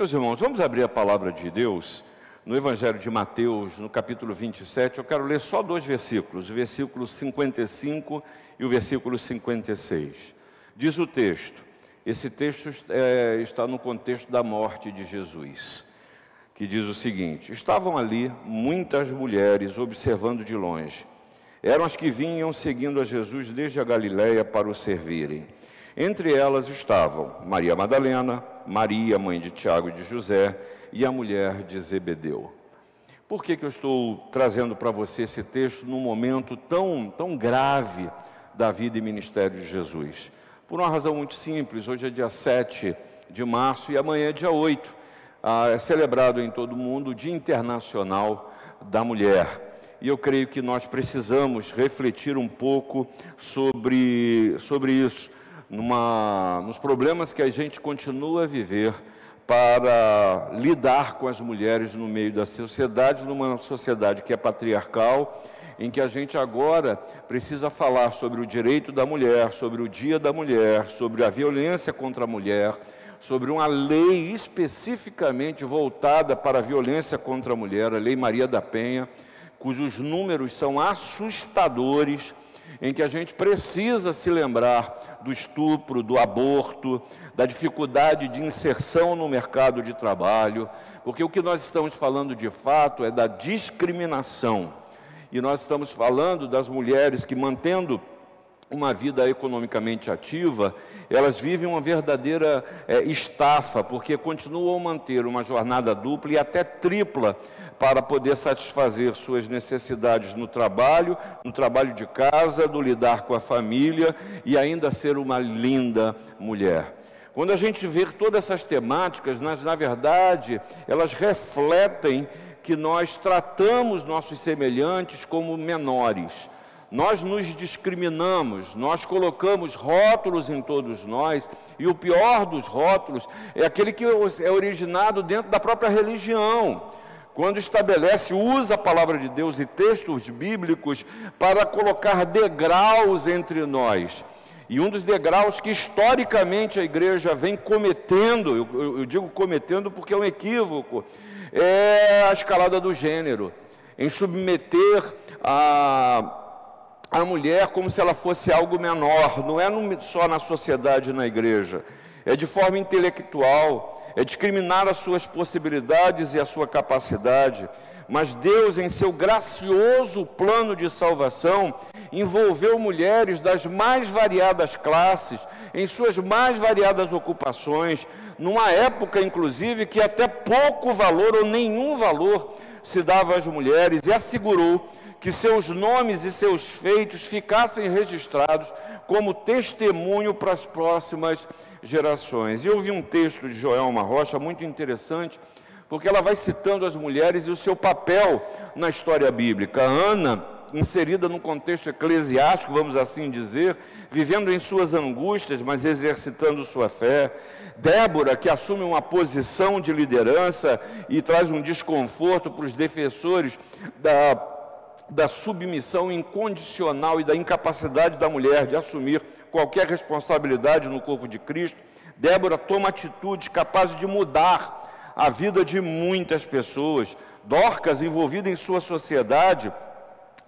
Meus irmãos, vamos abrir a palavra de Deus no Evangelho de Mateus, no capítulo 27. Eu quero ler só dois versículos, o versículo 55 e o versículo 56. Diz o texto, esse texto é, está no contexto da morte de Jesus, que diz o seguinte: Estavam ali muitas mulheres observando de longe. Eram as que vinham seguindo a Jesus desde a Galiléia para o servirem. Entre elas estavam Maria Madalena, Maria, mãe de Tiago e de José, e a mulher de Zebedeu. Por que, que eu estou trazendo para você esse texto num momento tão, tão grave da vida e ministério de Jesus? Por uma razão muito simples, hoje é dia 7 de março e amanhã é dia 8. Ah, é celebrado em todo o mundo o Dia Internacional da Mulher. E eu creio que nós precisamos refletir um pouco sobre, sobre isso numa, nos problemas que a gente continua a viver para lidar com as mulheres no meio da sociedade, numa sociedade que é patriarcal, em que a gente agora precisa falar sobre o direito da mulher, sobre o dia da mulher, sobre a violência contra a mulher, sobre uma lei especificamente voltada para a violência contra a mulher, a Lei Maria da Penha, cujos números são assustadores em que a gente precisa se lembrar do estupro, do aborto, da dificuldade de inserção no mercado de trabalho, porque o que nós estamos falando de fato é da discriminação. E nós estamos falando das mulheres que, mantendo uma vida economicamente ativa, elas vivem uma verdadeira é, estafa, porque continuam a manter uma jornada dupla e até tripla para poder satisfazer suas necessidades no trabalho, no trabalho de casa, do lidar com a família e ainda ser uma linda mulher. Quando a gente vê todas essas temáticas, na verdade, elas refletem que nós tratamos nossos semelhantes como menores. Nós nos discriminamos, nós colocamos rótulos em todos nós, e o pior dos rótulos é aquele que é originado dentro da própria religião quando estabelece, usa a palavra de Deus e textos bíblicos para colocar degraus entre nós. E um dos degraus que historicamente a igreja vem cometendo, eu, eu, digo cometendo porque é um equívoco, é a escalada do gênero, em submeter a, a mulher como se ela fosse algo menor, não é só na sociedade e na igreja, é de forma intelectual, é discriminar as suas possibilidades e a sua capacidade, mas Deus, em seu gracioso plano de salvação, envolveu mulheres das mais variadas classes, em suas mais variadas ocupações, numa época, inclusive, que até pouco valor ou nenhum valor se dava às mulheres, e assegurou que seus nomes e seus feitos ficassem registrados como testemunho para as próximas gerações. E eu vi um texto de Joelma Rocha muito interessante, porque ela vai citando as mulheres e o seu papel na história bíblica. Ana, inserida num contexto eclesiástico, vamos assim dizer, vivendo em suas angústias, mas exercitando sua fé. Débora, que assume uma posição de liderança e traz um desconforto para os defensores da da submissão incondicional e da incapacidade da mulher de assumir qualquer responsabilidade no corpo de Cristo, Débora toma atitudes capazes de mudar a vida de muitas pessoas. Dorcas, envolvida em sua sociedade,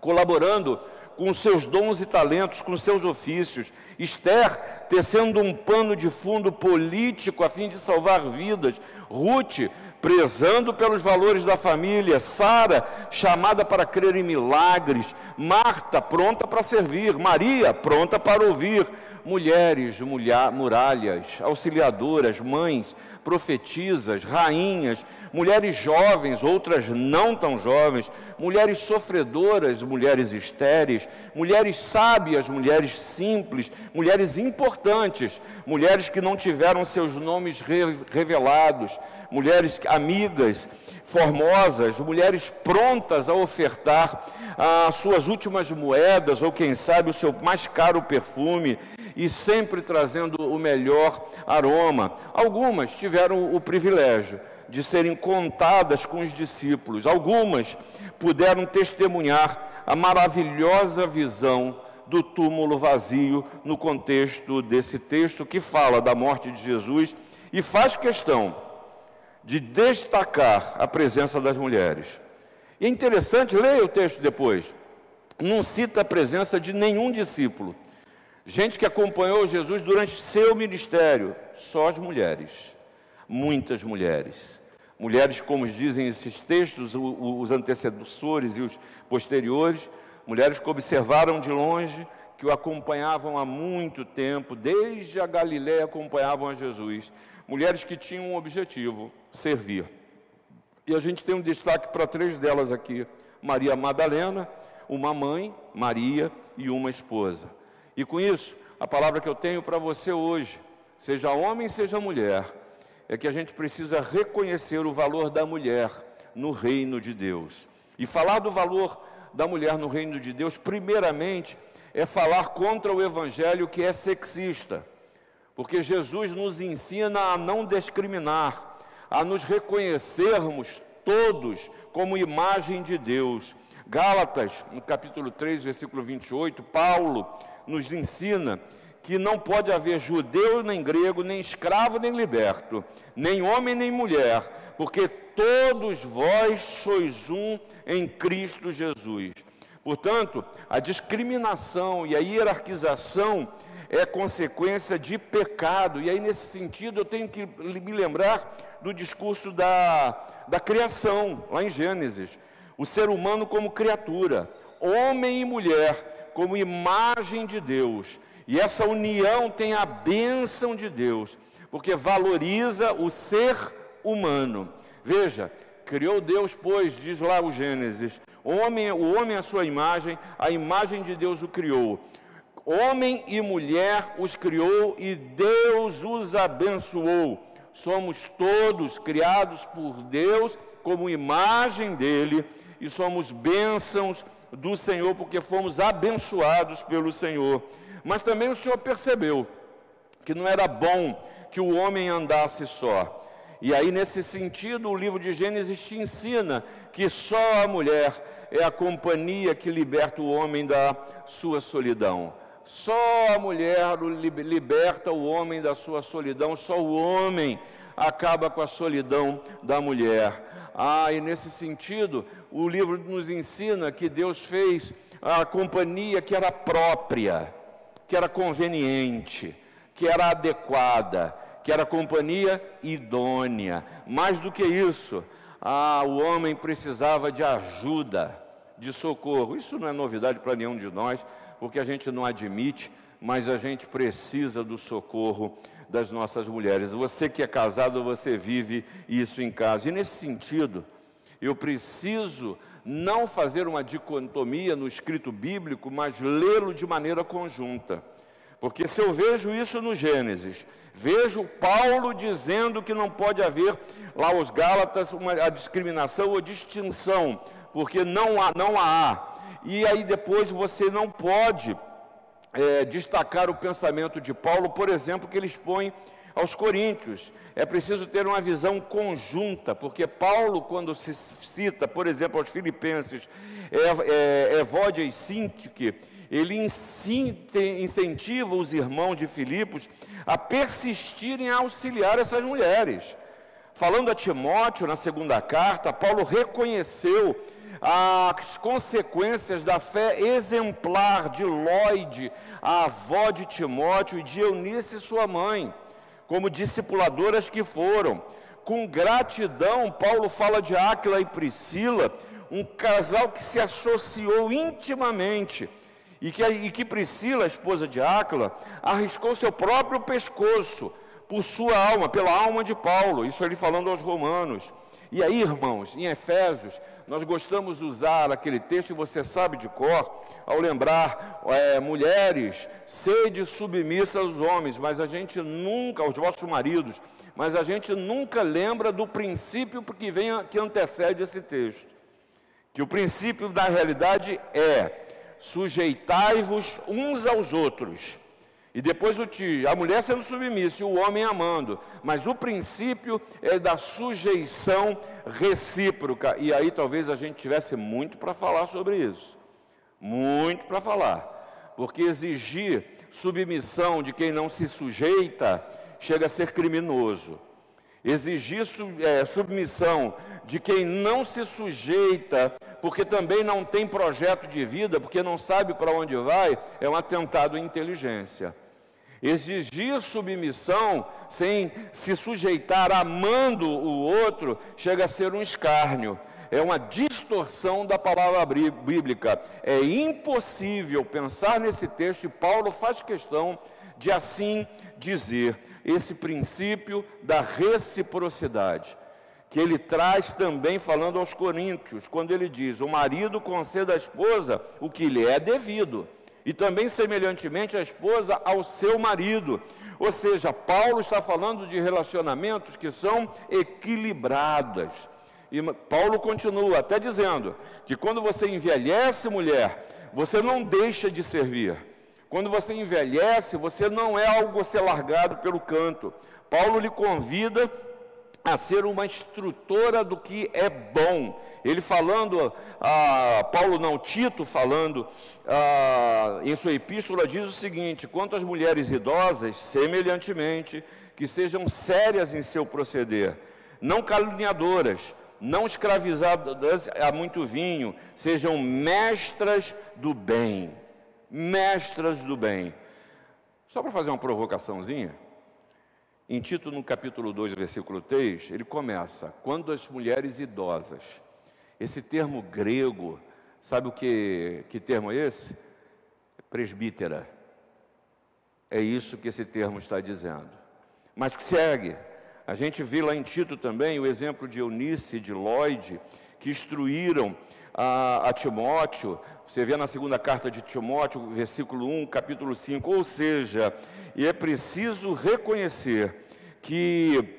colaborando com seus dons e talentos, com seus ofícios. Esther, tecendo um pano de fundo político a fim de salvar vidas. Ruth, prezando pelos valores da família, Sara, chamada para crer em milagres, Marta, pronta para servir, Maria, pronta para ouvir, mulheres, mulher, muralhas, auxiliadoras, mães, profetisas, rainhas, mulheres jovens, outras não tão jovens, mulheres sofredoras, mulheres estéreis, mulheres sábias, mulheres simples, mulheres importantes, mulheres que não tiveram seus nomes revelados, mulheres amigas, formosas, mulheres prontas a ofertar as suas últimas moedas, ou quem sabe o seu mais caro perfume, e sempre trazendo o melhor aroma. Algumas tiveram o privilégio de serem contadas com os discípulos, algumas puderam testemunhar a maravilhosa visão do túmulo vazio no contexto desse texto que fala da morte de Jesus e faz questão de destacar a presença das mulheres. E é interessante, leia o texto depois. Não cita a presença de nenhum discípulo. Gente que acompanhou Jesus durante seu ministério, só as mulheres. Muitas mulheres. Mulheres, como dizem esses textos, os antecessores e os posteriores, mulheres que observaram de longe, que o acompanhavam há muito tempo, desde a Galiléia acompanhavam a Jesus. Mulheres que tinham um objetivo: servir. E a gente tem um destaque para três delas aqui: Maria Madalena, uma mãe, Maria, e uma esposa. E com isso, a palavra que eu tenho para você hoje, seja homem, seja mulher, é que a gente precisa reconhecer o valor da mulher no reino de Deus. E falar do valor da mulher no reino de Deus, primeiramente, é falar contra o evangelho que é sexista. Porque Jesus nos ensina a não discriminar, a nos reconhecermos todos como imagem de Deus. Gálatas, no capítulo 3, versículo 28, Paulo nos ensina que não pode haver judeu nem grego, nem escravo nem liberto, nem homem nem mulher, porque todos vós sois um em Cristo Jesus. Portanto, a discriminação e a hierarquização é consequência de pecado. E aí, nesse sentido, eu tenho que me lembrar do discurso da, da criação, lá em Gênesis. O ser humano como criatura, homem e mulher, como imagem de Deus. E essa união tem a bênção de Deus, porque valoriza o ser humano. Veja, criou Deus, pois, diz lá o Gênesis, homem, o homem é a sua imagem, a imagem de Deus o criou. Homem e mulher os criou e Deus os abençoou. Somos todos criados por Deus como imagem dele e somos bênçãos do Senhor porque fomos abençoados pelo Senhor. Mas também o Senhor percebeu que não era bom que o homem andasse só. E aí, nesse sentido, o livro de Gênesis te ensina que só a mulher é a companhia que liberta o homem da sua solidão. Só a mulher liberta o homem da sua solidão, só o homem acaba com a solidão da mulher. Ah, e nesse sentido, o livro nos ensina que Deus fez a companhia que era própria, que era conveniente, que era adequada, que era companhia idônea. Mais do que isso, ah, o homem precisava de ajuda, de socorro. Isso não é novidade para nenhum de nós porque a gente não admite, mas a gente precisa do socorro das nossas mulheres. Você que é casado, você vive isso em casa. E nesse sentido, eu preciso não fazer uma dicotomia no escrito bíblico, mas lê-lo de maneira conjunta. Porque se eu vejo isso no Gênesis, vejo Paulo dizendo que não pode haver lá os Gálatas uma, a discriminação ou distinção, porque não há, não há e aí depois você não pode é, destacar o pensamento de Paulo, por exemplo, que ele expõe aos Coríntios. É preciso ter uma visão conjunta, porque Paulo, quando se cita, por exemplo, aos Filipenses, é, é, Evódia e Sintique, ele incentiva os irmãos de Filipos a persistirem a auxiliar essas mulheres. Falando a Timóteo, na segunda carta, Paulo reconheceu as consequências da fé exemplar de Lloyd, a avó de Timóteo e de Eunice, sua mãe, como discipuladoras que foram. Com gratidão, Paulo fala de Áquila e Priscila, um casal que se associou intimamente e que, e que Priscila, esposa de Áquila, arriscou seu próprio pescoço por sua alma, pela alma de Paulo, isso ele falando aos romanos. E aí, irmãos, em Efésios, nós gostamos de usar aquele texto, e você sabe de cor, ao lembrar, é, mulheres, sede submissa aos homens, mas a gente nunca, aos vossos maridos, mas a gente nunca lembra do princípio que, vem, que antecede esse texto. Que o princípio da realidade é: sujeitai-vos uns aos outros e depois o tio, a mulher sendo submissa e o homem amando. Mas o princípio é da sujeição recíproca. E aí talvez a gente tivesse muito para falar sobre isso. Muito para falar. Porque exigir submissão de quem não se sujeita chega a ser criminoso. Exigir é, submissão de quem não se sujeita, porque também não tem projeto de vida, porque não sabe para onde vai, é um atentado à inteligência. Exigir submissão sem se sujeitar amando o outro chega a ser um escárnio, é uma distorção da palavra bíblica. É impossível pensar nesse texto e Paulo faz questão de assim dizer esse princípio da reciprocidade, que ele traz também falando aos coríntios, quando ele diz: "O marido conceda à esposa o que lhe é devido" e também semelhantemente a esposa ao seu marido. Ou seja, Paulo está falando de relacionamentos que são equilibrados. E Paulo continua até dizendo que quando você envelhece, mulher, você não deixa de servir. Quando você envelhece, você não é algo a ser largado pelo canto. Paulo lhe convida a ser uma instrutora do que é bom. Ele falando, ah, Paulo não, Tito falando ah, em sua epístola diz o seguinte: quanto às mulheres idosas, semelhantemente, que sejam sérias em seu proceder, não caluniadoras, não escravizadas a muito vinho, sejam mestras do bem. Mestras do bem. Só para fazer uma provocaçãozinha, em Tito, no capítulo 2, versículo 3, ele começa: quando as mulheres idosas. Esse termo grego, sabe o que, que termo é esse? Presbítera. É isso que esse termo está dizendo. Mas que segue. A gente vê lá em Tito também o exemplo de Eunice e de Lloyd, que instruíram a, a, Timóteo, você vê na segunda carta de Timóteo, versículo 1, capítulo 5, ou seja, e é preciso reconhecer que,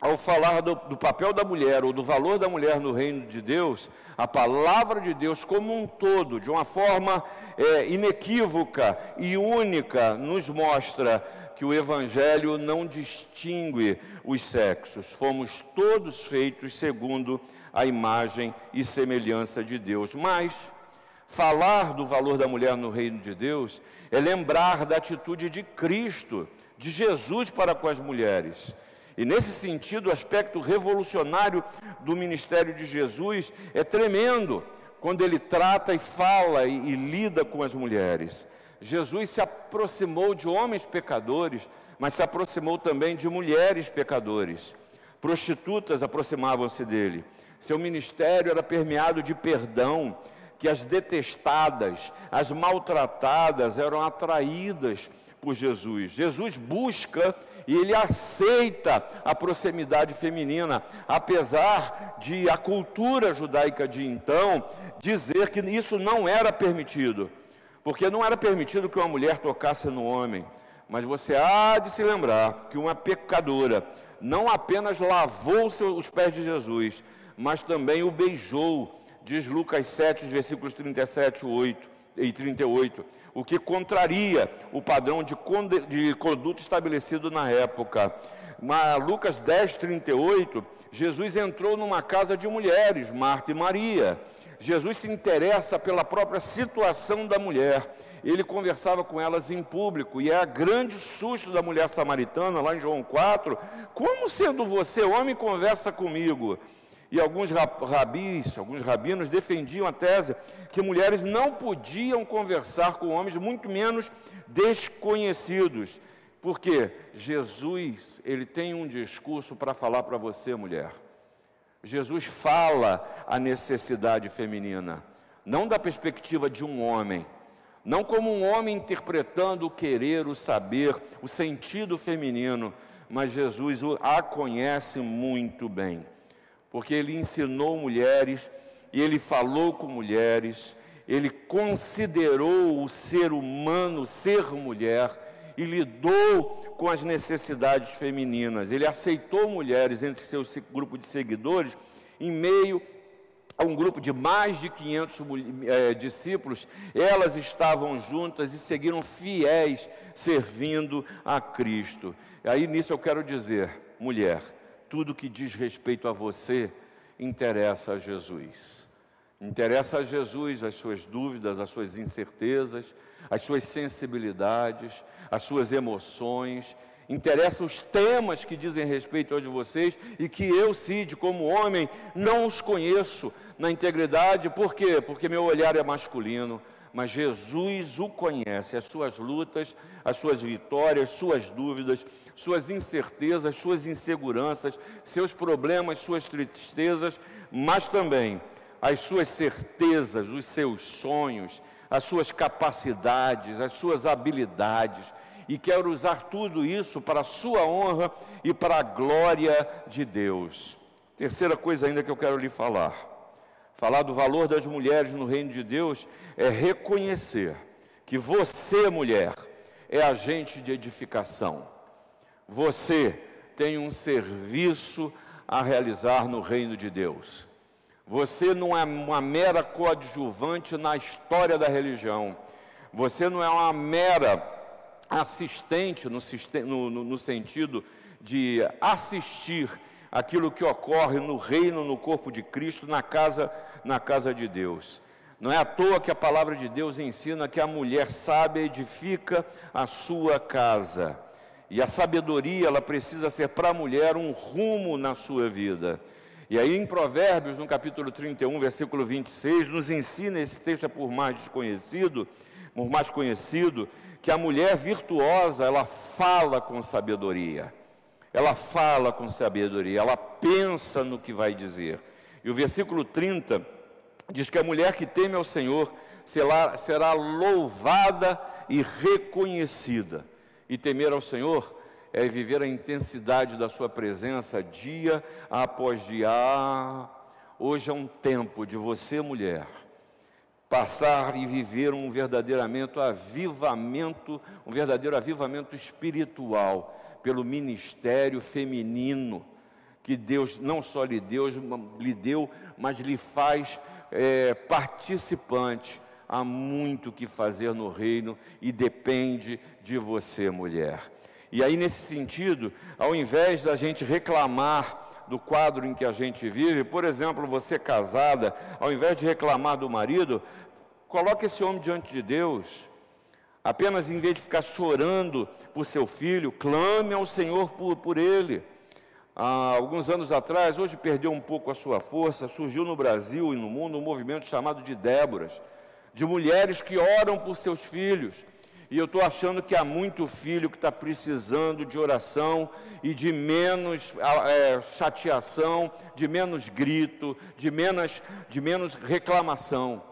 ao falar do, do, papel da mulher ou do valor da mulher no reino de Deus, a palavra de Deus como um todo, de uma forma é, inequívoca e única, nos mostra que o Evangelho não distingue os sexos, fomos todos feitos segundo a imagem e semelhança de Deus. Mas falar do valor da mulher no reino de Deus é lembrar da atitude de Cristo, de Jesus para com as mulheres. E nesse sentido, o aspecto revolucionário do ministério de Jesus é tremendo, quando ele trata e fala e, e lida com as mulheres. Jesus se aproximou de homens pecadores, mas se aproximou também de mulheres pecadores. Prostitutas aproximavam-se dele. Seu ministério era permeado de perdão, que as detestadas, as maltratadas eram atraídas por Jesus. Jesus busca e ele aceita a proximidade feminina, apesar de a cultura judaica de então dizer que isso não era permitido, porque não era permitido que uma mulher tocasse no homem. Mas você há de se lembrar que uma pecadora não apenas lavou os pés de Jesus, mas também o beijou, diz Lucas 7, versículos 37 8, e 38, o que contraria o padrão de, de conduta estabelecido na época. Mas Lucas 10, 38, Jesus entrou numa casa de mulheres, Marta e Maria. Jesus se interessa pela própria situação da mulher. Ele conversava com elas em público, e é a grande susto da mulher samaritana, lá em João 4, como sendo você homem conversa comigo? E alguns rabis, alguns rabinos defendiam a tese que mulheres não podiam conversar com homens, muito menos desconhecidos. Porque Jesus, ele tem um discurso para falar para você, mulher. Jesus fala a necessidade feminina, não da perspectiva de um homem, não como um homem interpretando o querer, o saber, o sentido feminino, mas Jesus a conhece muito bem porque ele ensinou mulheres ele falou com mulheres, ele considerou o ser humano ser mulher e lidou com as necessidades femininas. Ele aceitou mulheres entre seu grupo de seguidores em meio a um grupo de mais de 500 é, discípulos, elas estavam juntas e seguiram fiéis, servindo a Cristo. E aí nisso eu quero dizer, mulher, tudo que diz respeito a você interessa a Jesus. Interessa a Jesus as suas dúvidas, as suas incertezas, as suas sensibilidades, as suas emoções. interessa os temas que dizem respeito a de vocês e que eu, Cid, como homem, não os conheço na integridade. Por quê? Porque meu olhar é masculino. Mas Jesus o conhece, as suas lutas, as suas vitórias, suas dúvidas, suas incertezas, suas inseguranças, seus problemas, suas tristezas, mas também as suas certezas, os seus sonhos, as suas capacidades, as suas habilidades e quero usar tudo isso para a sua honra e para a glória de Deus. Terceira coisa ainda que eu quero lhe falar. Falar do valor das mulheres no reino de Deus é reconhecer que você, mulher, é agente de edificação. Você tem um serviço a realizar no reino de Deus. Você não é uma mera coadjuvante na história da religião. Você não é uma mera assistente no, no, no sentido de assistir aquilo que ocorre no reino, no corpo de Cristo, na casa, na casa de Deus. Não é à toa que a palavra de Deus ensina que a mulher sábia edifica a sua casa. E a sabedoria, ela precisa ser para a mulher um rumo na sua vida. E aí em Provérbios, no capítulo 31, versículo 26, nos ensina, esse texto é por mais desconhecido, por mais conhecido, que a mulher virtuosa, ela fala com sabedoria. Ela fala com sabedoria, ela pensa no que vai dizer. E o versículo 30 diz que a mulher que teme ao Senhor será, louvada e reconhecida. E temer ao Senhor é viver a intensidade da sua presença dia após dia. Ah, hoje é um tempo de você, mulher, passar e viver um verdadeiramente avivamento, um verdadeiro avivamento espiritual pelo ministério feminino que Deus não só lhe deu, lhe deu mas lhe faz é, participante. Há muito que fazer no reino e depende de você, mulher. E aí, nesse sentido, ao invés da gente reclamar do quadro em que a gente vive. Por exemplo, você casada, ao invés de reclamar do marido, coloque esse homem diante de Deus. Apenas em vez de ficar chorando por seu filho, clame ao Senhor por, por ele. Há alguns anos atrás, hoje perdeu um pouco a sua força, surgiu no Brasil e no mundo um movimento chamado de Déboras, de mulheres que oram por seus filhos e eu estou achando que há muito filho que está precisando de oração e de menos é, chateação, de menos grito, de menos, de menos reclamação.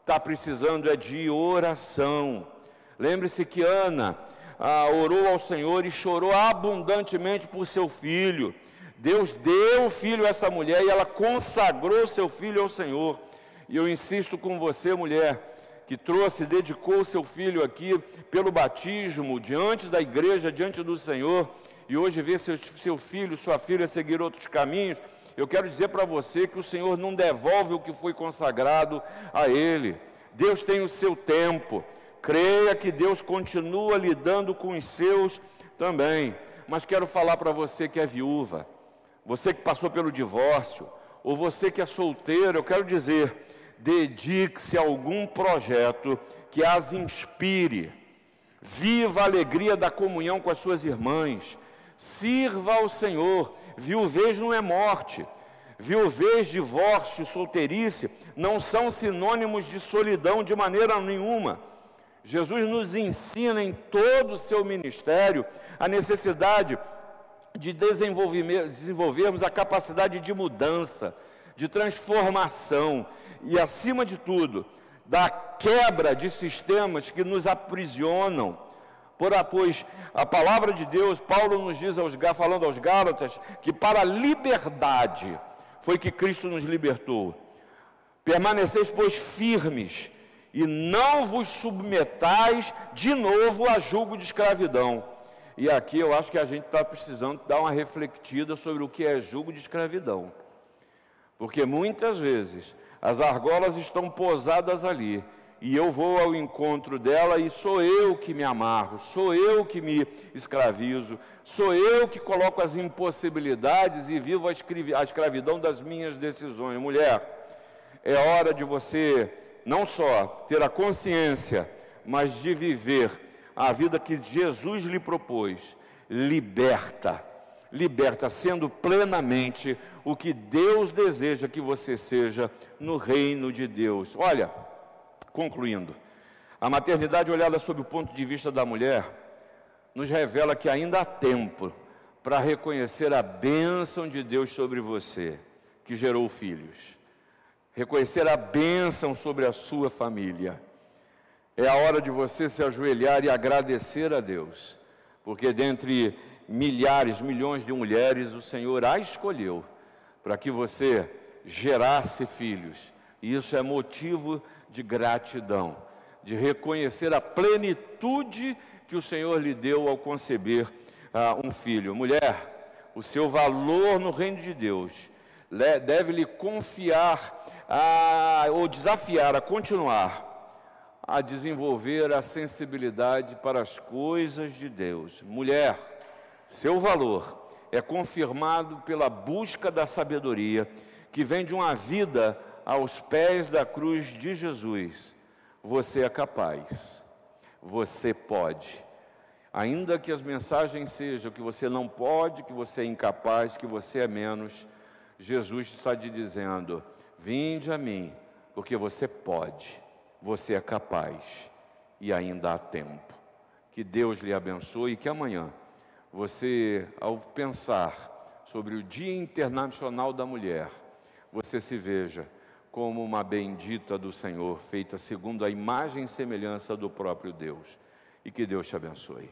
Está precisando é de oração. Lembre-se que Ana ah, orou ao Senhor e chorou abundantemente por seu filho. Deus deu o filho a essa mulher e ela consagrou seu filho ao Senhor. E eu insisto com você, mulher, que trouxe, dedicou seu filho aqui pelo batismo, diante da igreja, diante do Senhor, e hoje vê seu, seu filho, sua filha seguir outros caminhos, eu quero dizer para você que o Senhor não devolve o que foi consagrado a Ele. Deus tem o seu tempo. Creia que Deus continua lidando com os seus também. Mas quero falar para você que é viúva, você que passou pelo divórcio, ou você que é solteiro, eu quero dizer, dedique-se a algum projeto que as inspire. Viva a alegria da comunhão com as suas irmãs. Sirva ao Senhor. Viuvez não é morte. Viuvez, divórcio, solteirice não são sinônimos de solidão de maneira nenhuma. Jesus nos ensina em todo o seu ministério a necessidade de desenvolvermos a capacidade de mudança, de transformação, e, acima de tudo, da quebra de sistemas que nos aprisionam. Por, pois a palavra de Deus, Paulo nos diz, aos, falando aos Gálatas, que para a liberdade foi que Cristo nos libertou. Permaneceis, pois, firmes, e não vos submetais de novo a julgo de escravidão. E aqui eu acho que a gente está precisando dar uma refletida sobre o que é julgo de escravidão. Porque muitas vezes as argolas estão posadas ali. E eu vou ao encontro dela e sou eu que me amarro, sou eu que me escravizo, sou eu que coloco as impossibilidades e vivo a escravidão das minhas decisões. Mulher, é hora de você não só ter a consciência, mas de viver a vida que Jesus lhe propôs liberta. Liberta, sendo plenamente o que Deus deseja que você seja no reino de Deus. Olha, concluindo, a maternidade olhada sob o ponto de vista da mulher nos revela que ainda há tempo para reconhecer a bênção de Deus sobre você, que gerou filhos. Reconhecer a bênção sobre a sua família. É a hora de você se ajoelhar e agradecer a Deus, porque dentre milhares, milhões de mulheres, o Senhor a escolheu para que você gerasse filhos. E isso é motivo de gratidão, de reconhecer a plenitude que o Senhor lhe deu ao conceber uh, um filho. Mulher, o seu valor no reino de Deus deve lhe confiar a, ou desafiar a continuar a desenvolver a sensibilidade para as coisas de Deus. Mulher, seu valor é confirmado pela busca da sabedoria que vem de uma vida aos pés da cruz de Jesus. Você é capaz, você pode. Ainda que as mensagens sejam que você não pode, que você é incapaz, que você é menos, Jesus está te dizendo: vinde a mim, porque você pode você é capaz e ainda há tempo. Que Deus lhe abençoe e que amanhã você, ao pensar sobre o Dia Internacional da Mulher, você se veja como uma bendita do Senhor, feita segundo a imagem e semelhança do próprio Deus. E que Deus te abençoe.